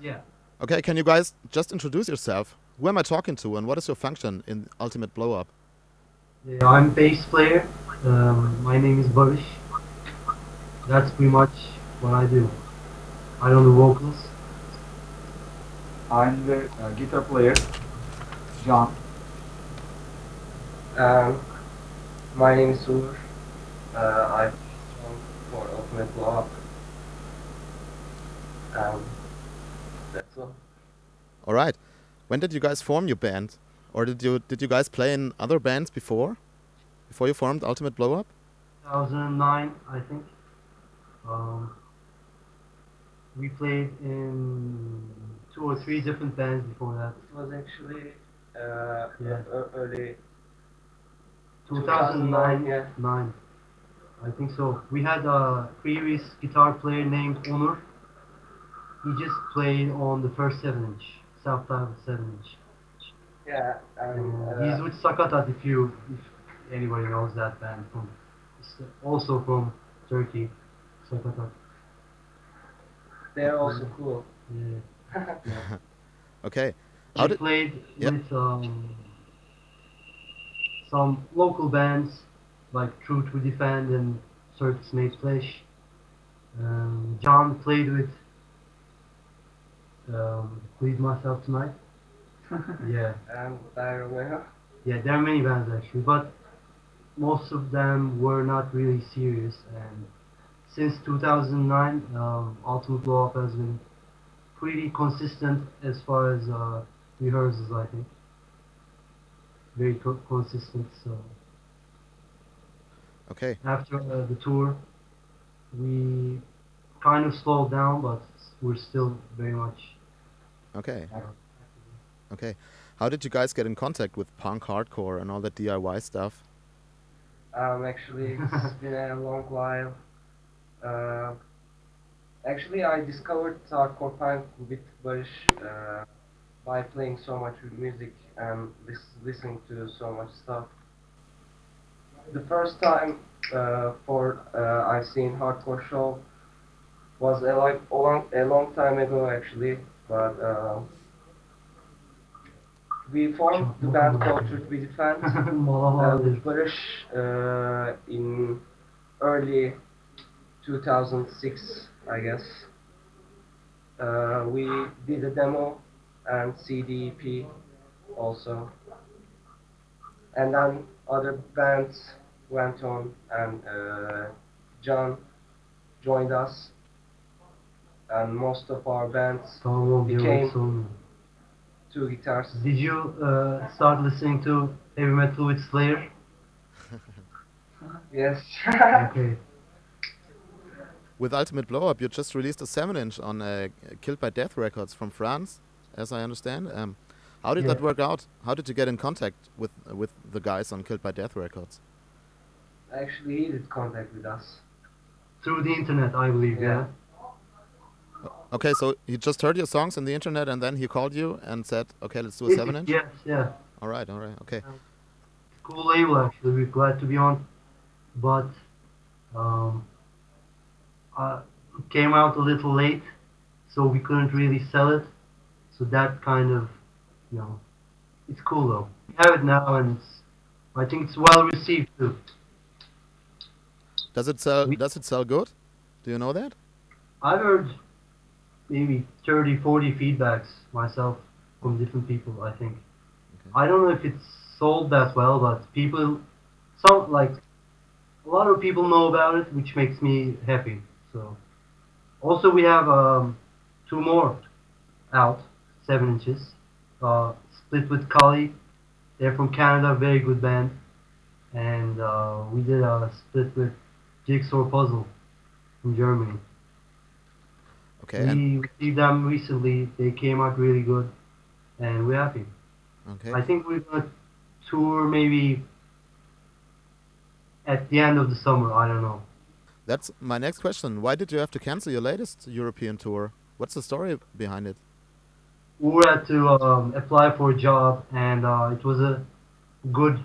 Yeah. Okay, can you guys just introduce yourself? Who am I talking to, and what is your function in Ultimate Blowup? yeah I'm bass player. Um, my name is Barış. That's pretty much what I do. I don't do vocals. I'm the uh, guitar player, Can. Um, my name is Ugur. Uh, I'm for Ultimate Blowup. Um, that's all. All right. When did you guys form your band, or did you did you guys play in other bands before, before you formed Ultimate Blowup? 2009, I think. Um, we played in two or three different bands before that. It was actually uh, Yeah. early 2009, 2009, yeah. nine. I think so. We had a previous guitar player named Onur. He just played on the first seven inch, self-titled seven inch. Yeah, and Uh, he's with Sakatat if you, if anybody knows that band from, also from Turkey, Sakatat. they're also cool. Yeah. Okay. How We did played Yep. with um, some local bands like True to Defend and Circus Made Flesh. Um, Can played with um, Bleed Myself Tonight. yeah, And I remember. yeah, there are many bands actually, but most of them were not really serious. And since 2009, um, Ultimate Blowup has been pretty consistent as far as uh, rehearsals, I think. Very co- consistent. So okay? after uh, the tour, we kind of slowed down, but we're still very much. Okay. Okay. How did you guys get in contact with punk hardcore and all that DIY stuff? Um, actually, it's been a long while. Uh, actually, I discovered hardcore punk with Barış uh, by playing so much music and lis- listening to so much stuff. The first time uh, for uh, I seen hardcore show was a like a long a long time ago actually, but uh, we formed the band called Truth Be Defend. Uh, with uh, in early 2006, I guess. Uh, we did a demo and CD EP also. And then other bands went on and uh, Can joined us. And most of our bands, Tamam, became- sonra. two guitars. Did you uh, start listening to heavy metal with Slayer? Yes. Okay. With Ultimate Blowup, you just released a seven-inch on uh, Killed by Death Records from France, as I understand. Um, how did that work out? How did you get in contact with with the guys on Killed by Death Records? Actually, he did contact with us. Through the internet, I believe. Yeah. Yeah. Okay, so he just heard your songs on the internet, and then he called you and said, "Okay, let's do a seven-inch." Yes. Yeah. All right, all right, okay. Cool label actually. We're glad to be on, but um, uh, it came out a little late, so we couldn't really sell it. So that kind of, you know, it's cool though. We have it now, and it's, I think it's well received too. Does it sell? We- Does it sell good? Do you know that? I've heard maybe 30, 40 feedbacks myself from different people, I think. Okay. I don't know if it's sold that well, but people, some, like, a lot of people know about it, which makes me happy. So, also we have um, two more out, seven inches, uh, split with Kali. They're from Canada, very good band. And uh, we did a split with Jigsaw Puzzle from Germany. Okay, and We received them recently. They came out really good, and we're happy. okay. I think we're gonna tour maybe at the end of the summer. I don't know. That's my next question. Why did you have to cancel your latest European tour? What's the story behind it? We had to um, apply for a job, and uh, it was a good,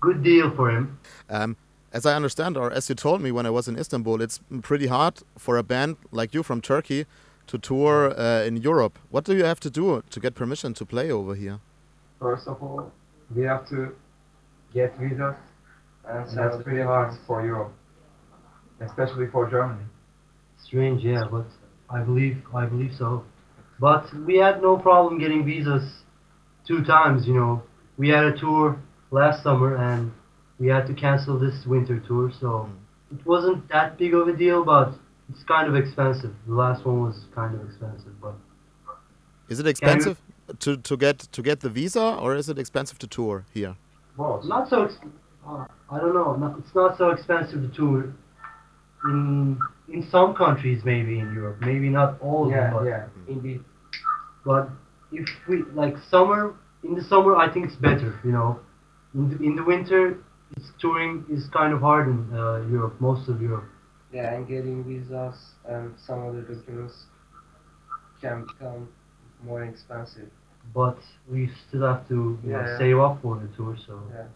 good deal for him. Um, as I understand, or as you told me when I was in Istanbul, it's pretty hard for a band like you from Turkey to tour uh, in Europe. What do you have to do to get permission to play over here? First of all, we have to get visas, And and that's pretty hard for Europe, especially for Germany. Strange, yeah, but I believe I believe so. But we had no problem getting visas two times. You know, we had a tour last summer and we had to cancel this winter tour, so it wasn't that big of a deal. But it's kind of expensive. The last one was kind of expensive, but Is it expensive to, to get to get the visa, or is it expensive to tour here? Both. not so. Uh, I don't know. Not, it's not so expensive to tour in in some countries, maybe in Europe, maybe not all of them. yeah, But yeah, indeed. But if we like summer, in the summer, I think it's better. You know, in the, in the winter, it's touring is kind of hard in uh, Europe, most of Europe. Yeah, and getting visas and some other documents can become more expensive. But we still have to you know, Yeah. save up for the tour. So Yeah.